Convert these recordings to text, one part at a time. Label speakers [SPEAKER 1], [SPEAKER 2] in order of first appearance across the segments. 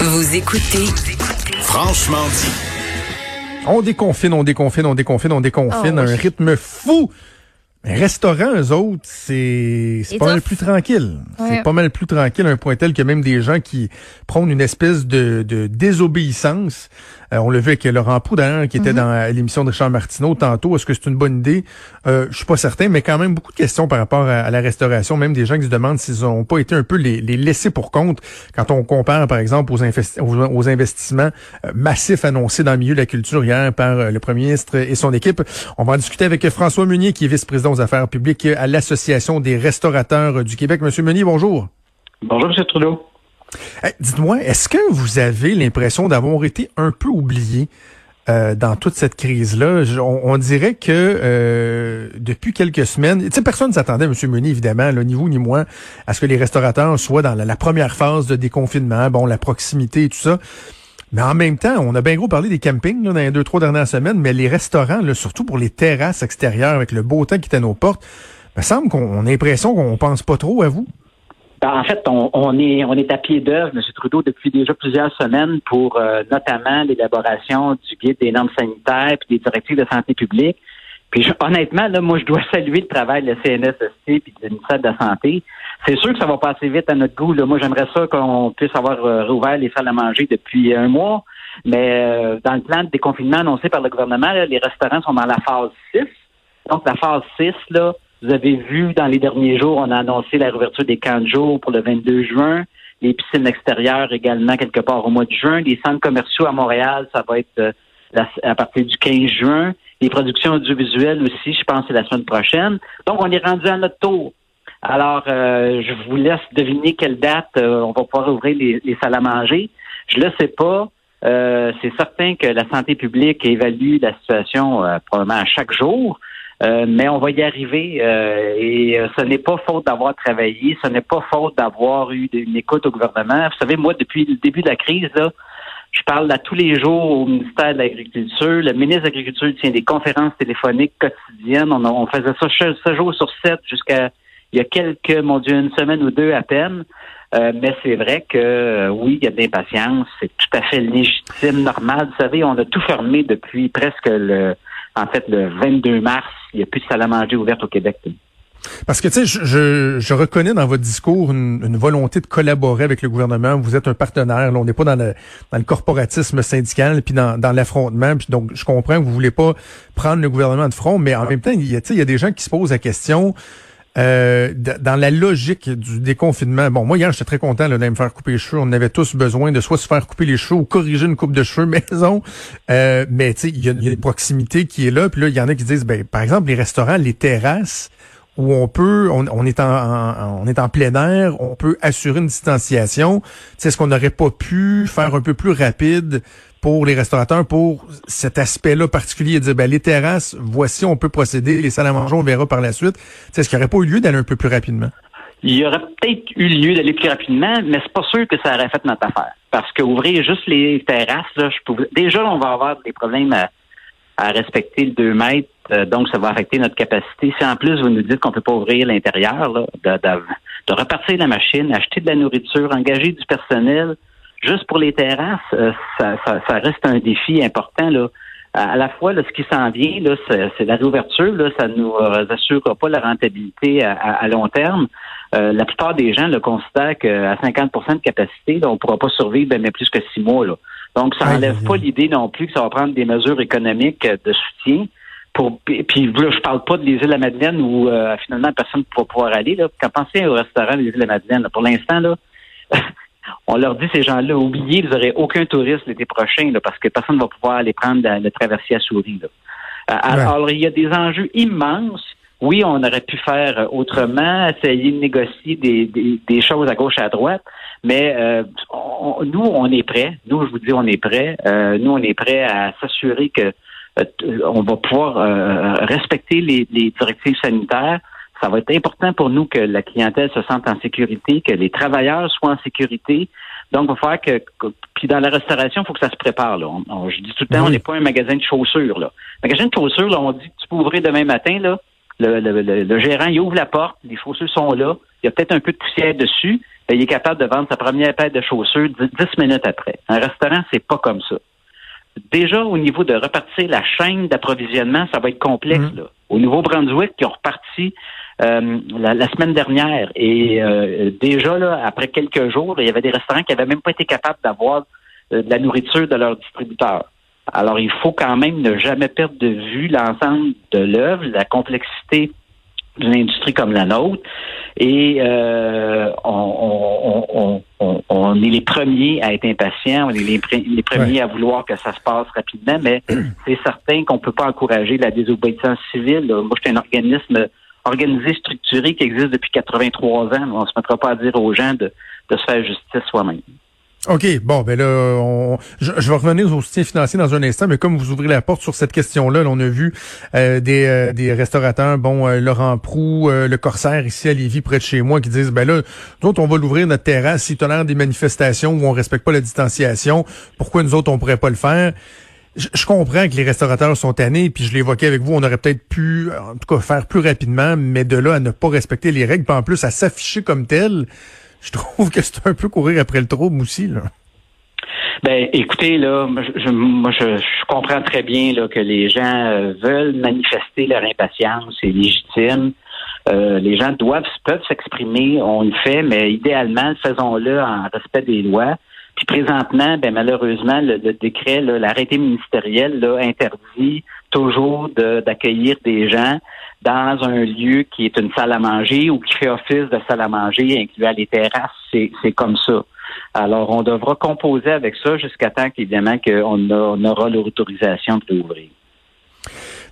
[SPEAKER 1] Vous écoutez
[SPEAKER 2] Franchement dit.
[SPEAKER 3] On déconfine, on déconfine, on déconfine, on déconfine.
[SPEAKER 4] Oh,
[SPEAKER 3] un
[SPEAKER 4] oui.
[SPEAKER 3] rythme fou. Restaurant, eux autres, c'est pas mal plus tranquille. C'est pas mal plus tranquille, à un point tel que même des gens qui prônent une espèce de, de désobéissance. Euh, on l'a vu avec Laurent Proux, d'ailleurs, qui était
[SPEAKER 4] Mm-hmm.
[SPEAKER 3] dans l'émission de Richard Martineau tantôt. Est-ce que c'est une bonne idée? Euh, je suis pas certain, mais quand même beaucoup de questions par rapport à, à la restauration. Même des gens qui se demandent s'ils ont pas été un peu les, les laissés pour compte quand on compare, par exemple, aux, investi- aux, aux investissements euh, massifs annoncés dans le milieu de la culture hier par euh, le premier ministre et son équipe. On va en discuter avec François Meunier, qui est vice-président aux affaires publiques à l'Association des restaurateurs du Québec. Monsieur Meunier, bonjour.
[SPEAKER 5] Bonjour, M. Trudeau.
[SPEAKER 3] Dites-moi, est-ce que vous avez l'impression d'avoir été un peu oublié euh, dans toute cette crise-là? On, dirait que euh, depuis quelques semaines, tu sais, personne ne s'attendait, M. Meunier, évidemment, là, ni vous ni moi, à ce que les restaurateurs soient dans la, première phase de déconfinement, bon, la proximité et tout ça. Mais en même temps, on a bien gros parlé des campings là, dans les deux, trois dernières semaines, mais les restaurants, surtout pour les terrasses extérieures avec le beau temps qui à nos portes, me semble qu'on on a l'impression qu'on pense pas trop à vous.
[SPEAKER 5] Ben, en fait, on, on est on est à pied d'œuvre, M. Trudeau, depuis déjà plusieurs semaines pour euh, notamment l'élaboration du guide des normes sanitaires puis des directives de santé publique. Puis je- honnêtement, là, moi, je dois saluer le travail de la CNSST puis du ministère de la Santé. C'est sûr que ça va passer vite à notre goût. Là. Moi, j'aimerais ça qu'on puisse avoir euh, rouvert les salles à manger depuis un mois. Mais euh, dans le plan de déconfinement annoncé par le gouvernement, là, les restaurants sont dans la phase 6. Donc, la phase 6, là, vous avez vu dans les derniers jours, on a annoncé la réouverture des camps de jour pour le 22 juin, les piscines extérieures également quelque part au mois de juin, les centres commerciaux à Montréal, ça va être euh, à partir du 15 juin, les productions audiovisuelles aussi, je pense c'est la semaine prochaine. Donc, on est rendu à notre tour. Alors, euh, je vous laisse deviner quelle date euh, on va pouvoir ouvrir les, les salles à manger. Je le sais pas. Euh, c'est certain que la santé publique évalue la situation euh, probablement à chaque jour. Euh, mais on va y arriver euh, et euh, ce n'est pas faute d'avoir travaillé, ce n'est pas faute d'avoir eu une écoute au gouvernement. Vous savez, moi, depuis le début de la crise, là, je parle à tous les jours au ministère de l'Agriculture. Le ministre de l'Agriculture tient des conférences téléphoniques quotidiennes. On, faisait ça 7 jours sur 7 jusqu'à il y a quelques, mon Dieu, une semaine ou deux à peine. Euh, mais c'est vrai que euh, oui, il y a de l'impatience. C'est tout à fait légitime, normal. Vous savez, on a tout fermé depuis presque le en fait le 22 mars. Il n'y a plus de salle à manger ouverte au Québec.
[SPEAKER 3] Parce que, tu sais, je, je, je reconnais dans votre discours une, une volonté de collaborer avec le gouvernement. Vous êtes un partenaire. Là, on n'est pas dans le, dans le corporatisme syndical, puis dans, dans l'affrontement. Puis donc, je comprends que vous voulez pas prendre le gouvernement de front, mais en même temps, il y a, tu sais, il y a des gens qui se posent la question euh, dans la logique du déconfinement. Bon, moi, hier, j'étais très content d'aller me faire couper les cheveux. On avait tous besoin de soit se faire couper les cheveux ou corriger une coupe de cheveux maison. Euh, mais, tu sais, il y y a une proximité qui est là. Puis là, il y en a qui disent, ben, par exemple, les restaurants, les terrasses, où on peut, on, on est en, on est en plein air, on peut assurer une distanciation. C'est ce qu'on n'aurait pas pu faire un peu plus rapide pour les restaurateurs pour cet aspect-là particulier, dire ben les terrasses, voici on peut procéder, les salles à manger on verra par la suite. C'est ce qui n'aurait pas eu lieu d'aller un peu plus rapidement.
[SPEAKER 5] Il y aurait peut-être eu lieu d'aller plus rapidement, mais c'est pas sûr que ça aurait fait notre affaire. Parce que ouvrir juste les terrasses, là, je pouvais... déjà on va avoir des problèmes à, à respecter le 2 mètres, euh, donc ça va affecter notre capacité. Si en plus vous nous dites qu'on peut pas ouvrir l'intérieur, de, de, de repartir la machine, acheter de la nourriture, engager du personnel, juste pour les terrasses, euh, ça, ça, ça reste un défi important là. À la fois, là, ce qui s'en vient, c'est, la réouverture, là, ça ne nous euh, assurera pas la rentabilité à, à- à long terme. Euh, la plupart des gens le considèrent qu'à 50% de capacité, là, on ne pourra pas survivre bien plus que six mois. Là. Donc, ça n'enlève pas l'idée non plus que ça va prendre des mesures économiques euh, de soutien. Pour, puis là, je parle pas des îles de la Madeleine où euh, finalement personne ne va pouvoir aller. Là. Quand pensez au restaurant des îles de la Madeleine, là, pour l'instant, là, on leur dit ces gens-là, oubliez, vous n'aurez aucun touriste l'été prochain là, parce que personne ne va pouvoir aller prendre la- le traversier à souris. Là. Euh, Alors, il y a des enjeux immenses. Oui, on aurait pu faire euh, autrement, essayer de négocier des, des, des choses à gauche et à droite, mais euh, on- nous, on est prêts. Nous, je vous dis, on est prêts. Euh, nous, on est prêts à s'assurer que euh, on va pouvoir euh, respecter les, les directives sanitaires. Ça va être important pour nous que la clientèle se sente en sécurité, que les travailleurs soient en sécurité. Donc, il va falloir que, que- puis dans la restauration, il faut que ça se prépare. Là. On- on- je dis tout le temps,
[SPEAKER 3] Oui.
[SPEAKER 5] on n'est pas un magasin de chaussures. Là. Magasin de chaussures, là, on dit tu peux ouvrir demain matin. Là, le, le- le- le gérant, il ouvre la porte, les chaussures sont là. Il y a peut-être un peu de poussière dessus, il est capable de vendre sa première paire de chaussures dix minutes après. Un restaurant, c'est pas comme ça. Déjà, au niveau de repartir la chaîne d'approvisionnement, ça va être complexe. Mm. Là. Au Nouveau-Brunswick, qui ont reparti euh, la, semaine dernière. Et euh, déjà, là, après quelques jours, il y avait des restaurants qui n'avaient même pas été capables d'avoir euh, de la nourriture de leurs distributeurs. Alors, il faut quand même ne jamais perdre de vue l'ensemble de l'œuvre, la complexité d'une industrie comme la nôtre. Et euh, on, est les premiers à être impatients, on est les, premiers à vouloir que ça se passe rapidement, mais c'est certain qu'on ne peut pas encourager la désobéissance civile. Moi, je suis un organisme organisé, structuré qui existe depuis 83 ans. On ne se mettra pas à dire aux gens de se faire justice soi-même.
[SPEAKER 3] OK, bon, ben là, je, vais revenir au soutien financier dans un instant, mais comme vous ouvrez la porte sur cette question-là, on a vu euh, des, euh, des restaurateurs, bon, euh, Laurent Prou, le Corsaire ici à Lévis, près de chez moi, qui disent, ben là, nous autres, on va l'ouvrir notre terrasse, s'il tolère des manifestations où on respecte pas la distanciation, pourquoi nous autres, on pourrait pas le faire? Je, comprends que les restaurateurs sont tannés, puis je l'évoquais avec vous, on aurait peut-être pu, en tout cas, faire plus rapidement, mais de là à ne pas respecter les règles, puis en plus à s'afficher comme tel, je trouve que c'est un peu courir après le trouble aussi, là.
[SPEAKER 5] Ben, écoutez, là, je, moi, je, comprends très bien là, que les gens euh, veulent manifester leur impatience, c'est légitime. Euh, les gens doivent, peuvent s'exprimer, on le fait, mais idéalement, faisons-le en respect des lois. Puis présentement, ben malheureusement, le, décret, l'arrêté ministériel interdit toujours d'accueillir des gens dans un lieu qui est une salle à manger ou qui fait office de salle à manger, incluant les terrasses. C'est comme ça. Alors, on devra composer avec ça jusqu'à temps qu'évidemment qu'on on aura l'autorisation de l'ouvrir.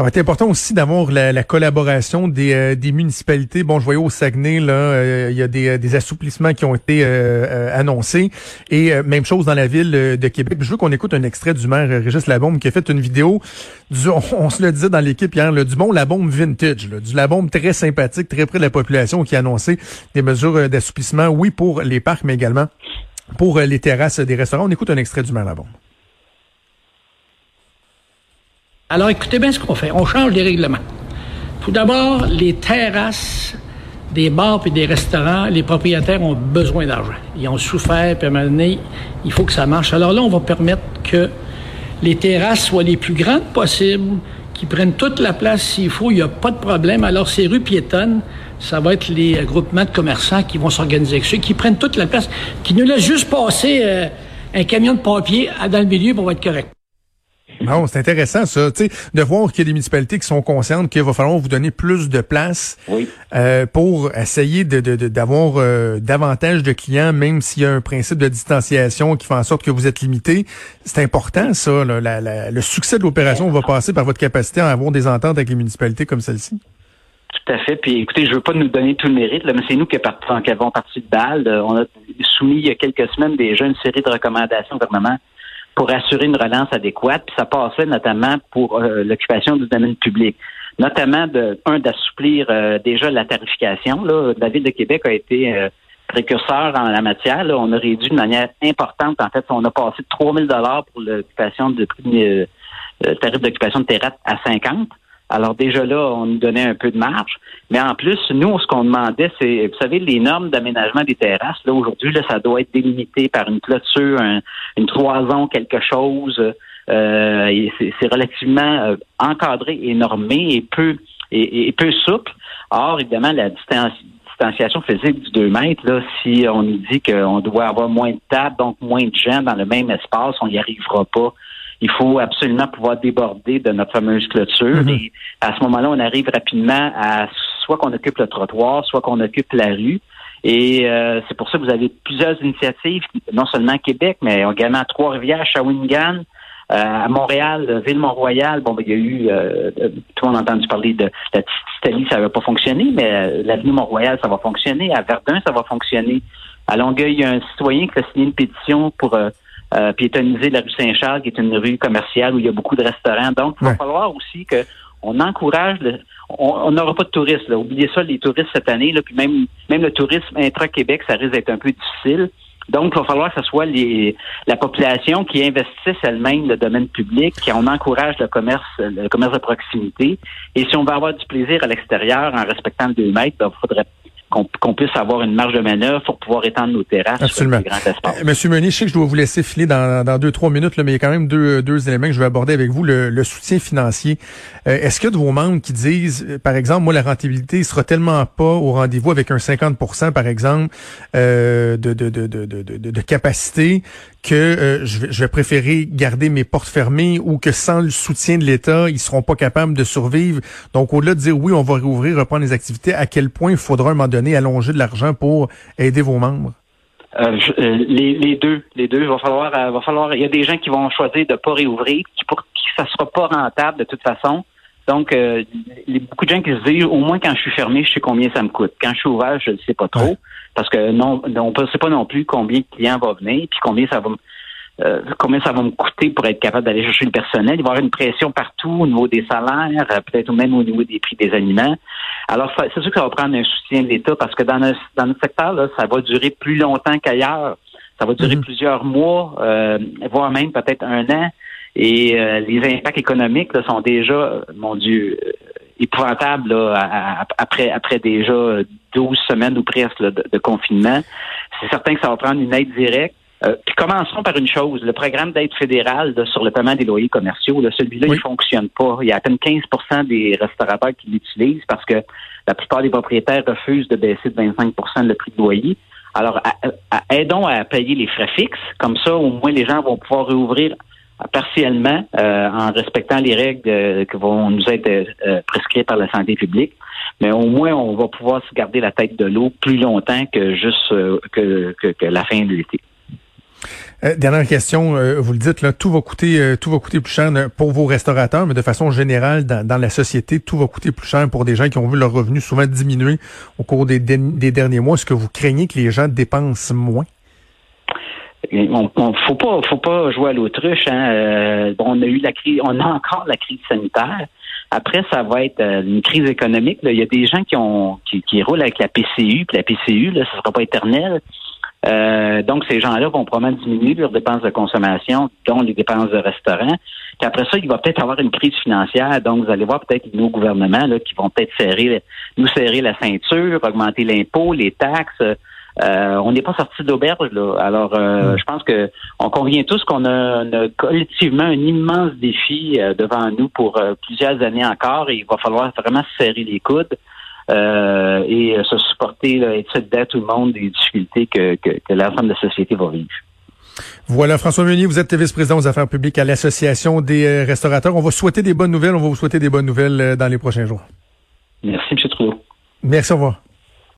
[SPEAKER 3] Ça va être important aussi d'avoir la, collaboration des, euh, des, municipalités. Bon, je voyais au Saguenay, là, euh, il y a des, euh, des, assouplissements qui ont été annoncés. Et même chose dans la ville de Québec. Je veux qu'on écoute un extrait du maire Régis Labombe qui a fait une vidéo, du, on, se le disait dans l'équipe hier, du bon Labombe vintage, du Labombe très sympathique, très près de la population qui a annoncé des mesures d'assouplissement, oui, pour les parcs, mais également pour les terrasses des restaurants. On écoute un extrait du maire Labombe.
[SPEAKER 1] Alors écoutez bien ce qu'on fait. On change les règlements. Tout d'abord, les terrasses des bars et des restaurants, les propriétaires ont besoin d'argent. Ils ont souffert, puis à un il faut que ça marche. Alors là, on va permettre que les terrasses soient les plus grandes possibles, qui prennent toute la place s'il faut, il n'y a pas de problème. Alors ces rues piétonnes, ça va être les groupements de commerçants qui vont s'organiser avec ceux qui prennent toute la place, qui nous laissent juste passer euh, un camion de papier dans le milieu pour être correct.
[SPEAKER 3] Non, c'est intéressant ça, tu sais, de voir qu'il y a des municipalités qui sont conscientes qu'il va falloir vous donner plus de place euh, pour essayer de, d'avoir euh, davantage de clients, même s'il y a un principe de distanciation qui fait en sorte que vous êtes limité. C'est important ça. le succès de l'opération va passer par votre capacité à avoir des ententes avec les municipalités comme celle-ci.
[SPEAKER 5] Tout à fait. Puis écoutez, je veux pas nous donner tout le mérite, là, mais c'est nous qui, avons parti de balle. On a soumis il y a quelques semaines déjà une série de recommandations au gouvernement pour assurer une relance adéquate. Puis ça passait notamment pour euh, l'occupation du domaine public. Notamment, de, un, d'assouplir euh, déjà la tarification. Là. La Ville de Québec a été euh, précurseur en la matière. Là. On a réduit de manière importante. En fait, on a passé de 3 000 pour l'occupation de tarif d'occupation de terrasse à 50 alors déjà là, on nous donnait un peu de marge. Mais en plus, nous, ce qu'on demandait, c'est, vous savez, les normes d'aménagement des terrasses, là, aujourd'hui, là, ça doit être délimité par une clôture, une cloison, quelque chose. Euh, c'est relativement euh, encadré et normé et peu et, peu souple. Or, évidemment, la distanciation physique du 2 mètres, là, si on nous dit qu'on doit avoir moins de tables, donc moins de gens dans le même espace, on n'y arrivera pas il faut absolument pouvoir déborder de notre fameuse clôture. Mhm. Et à ce moment-là, on arrive rapidement à soit qu'on occupe le trottoir, soit qu'on occupe la rue. Et euh, c'est pour ça que vous avez plusieurs initiatives, non seulement à Québec, mais également à Trois-Rivières, Shawinigan, euh, à Montréal, Ville-Mont-Royal. Bon, ben, il y a eu, euh, tout le monde a entendu parler de la Italie, ça va pas fonctionner, mais l'avenue Mont-Royal, ça va fonctionner. À Verdun, ça va fonctionner. À Longueuil, il y a un citoyen qui a signé une pétition pour euh, piétoniser la rue Saint-Charles, qui est une rue commerciale où il y a beaucoup de restaurants. Donc, il va falloir aussi que on encourage on n'aura pas de touristes. Là. Oubliez ça, les touristes cette année, là, puis même, même le tourisme intra-Québec, ça risque d'être un peu difficile. Donc, il va falloir que ce soit les, la population qui investisse elle-même le domaine public, qu'on encourage le commerce, le commerce de proximité. Et si on veut avoir du plaisir à l'extérieur en respectant le 2 mètres, ben, il faudrait qu'on puisse avoir une marge de manœuvre pour pouvoir étendre nos terrasses
[SPEAKER 3] Absolument. sur
[SPEAKER 5] grands espaces.
[SPEAKER 3] Euh, Monsieur Meunier, je sais que je dois vous laisser filer dans, dans deux, trois minutes, là, mais il y a quand même deux, deux éléments que je vais aborder avec vous. Le, soutien financier. Euh, est-ce qu'il y a de vos membres qui disent, euh, par exemple, moi, la rentabilité sera tellement pas au rendez-vous avec un 50 par exemple, de, de, de, de, de, de capacité que je, vais, je vais préférer garder mes portes fermées ou que sans le soutien de l'État, ils seront pas capables de survivre? Donc, au-delà de dire oui, on va réouvrir, reprendre les activités, à quel point il faudra un moment donné allonger de l'argent pour aider vos membres?
[SPEAKER 5] Euh, euh, les, deux, les deux. Il va falloir, euh, va falloir. Il y a des gens qui vont choisir de pas réouvrir, qui pour qui ça sera pas rentable de toute façon. Donc, euh, beaucoup de gens qui se disent, au moins quand je suis fermé, je sais combien ça me coûte. Quand je suis ouvert, je ne sais pas trop, parce que non, on ne sait pas non plus combien de clients vont venir, puis combien ça va me euh, combien ça va me coûter pour être capable d'aller chercher le personnel? Il va y avoir une pression partout au niveau des salaires, euh, peut-être même au niveau des prix des aliments. Alors, c'est sûr que ça va prendre un soutien de l'État parce que dans notre, dans notre secteur, là, ça va durer plus longtemps qu'ailleurs. Ça va durer mhm. plusieurs mois, euh, voire même peut-être un an. Et les impacts économiques là, sont déjà, mon Dieu, épouvantables là, après, après déjà 12 semaines ou presque de, de confinement. C'est certain que ça va prendre une aide directe. Euh, puis commençons par une chose, le programme d'aide fédérale sur le paiement des loyers commerciaux, celui-là, il fonctionne pas. Il y a à peine 15% des restaurateurs qui l'utilisent parce que la plupart des propriétaires refusent de baisser de 25% le prix de loyer. Alors, aidons à payer les frais fixes, comme ça, au moins les gens vont pouvoir réouvrir partiellement euh, en respectant les règles euh, qui vont nous être prescrites par la santé publique. Mais au moins, on va pouvoir se garder la tête de l'eau plus longtemps que juste que, que la fin de l'été.
[SPEAKER 3] Euh, dernière question, euh, vous le dites, là, tout va coûter, euh, tout va coûter plus cher pour vos restaurateurs, mais de façon générale, dans, la société, tout va coûter plus cher pour des gens qui ont vu leurs revenus souvent diminuer au cours des, derniers mois. Est-ce que vous craignez que les gens dépensent moins?
[SPEAKER 5] On, on, faut pas, faut pas jouer à l'autruche. Hein. on a eu la crise, on a encore la crise sanitaire. Après, ça va être une crise économique. Il y a des gens qui ont qui, qui roulent avec la PCU, puis la PCU, là, ça sera pas éternel. Euh, donc, ces gens-là vont probablement diminuer leurs dépenses de consommation, dont les dépenses de restaurant. Puis après ça, il va peut-être avoir une crise financière. Donc, vous allez voir peut-être nos gouvernements là, qui vont peut-être serrer, nous serrer la ceinture, augmenter l'impôt, les taxes. Euh, on n'est pas sorti d'auberge là. Alors, euh, je pense que on convient tous qu'on a, collectivement un immense défi devant nous pour plusieurs années encore. Et il va falloir vraiment serrer les coudes. Euh, et se supporter là, et de tout le monde des difficultés que, que, que l'ensemble de la société va vivre.
[SPEAKER 3] Voilà, François Meunier, vous êtes vice-président aux affaires publiques à l'Association des euh, restaurateurs. On va souhaiter des bonnes nouvelles. On va vous souhaiter des bonnes nouvelles euh, dans les prochains jours.
[SPEAKER 5] Merci, M. Trudeau.
[SPEAKER 3] Merci, au revoir.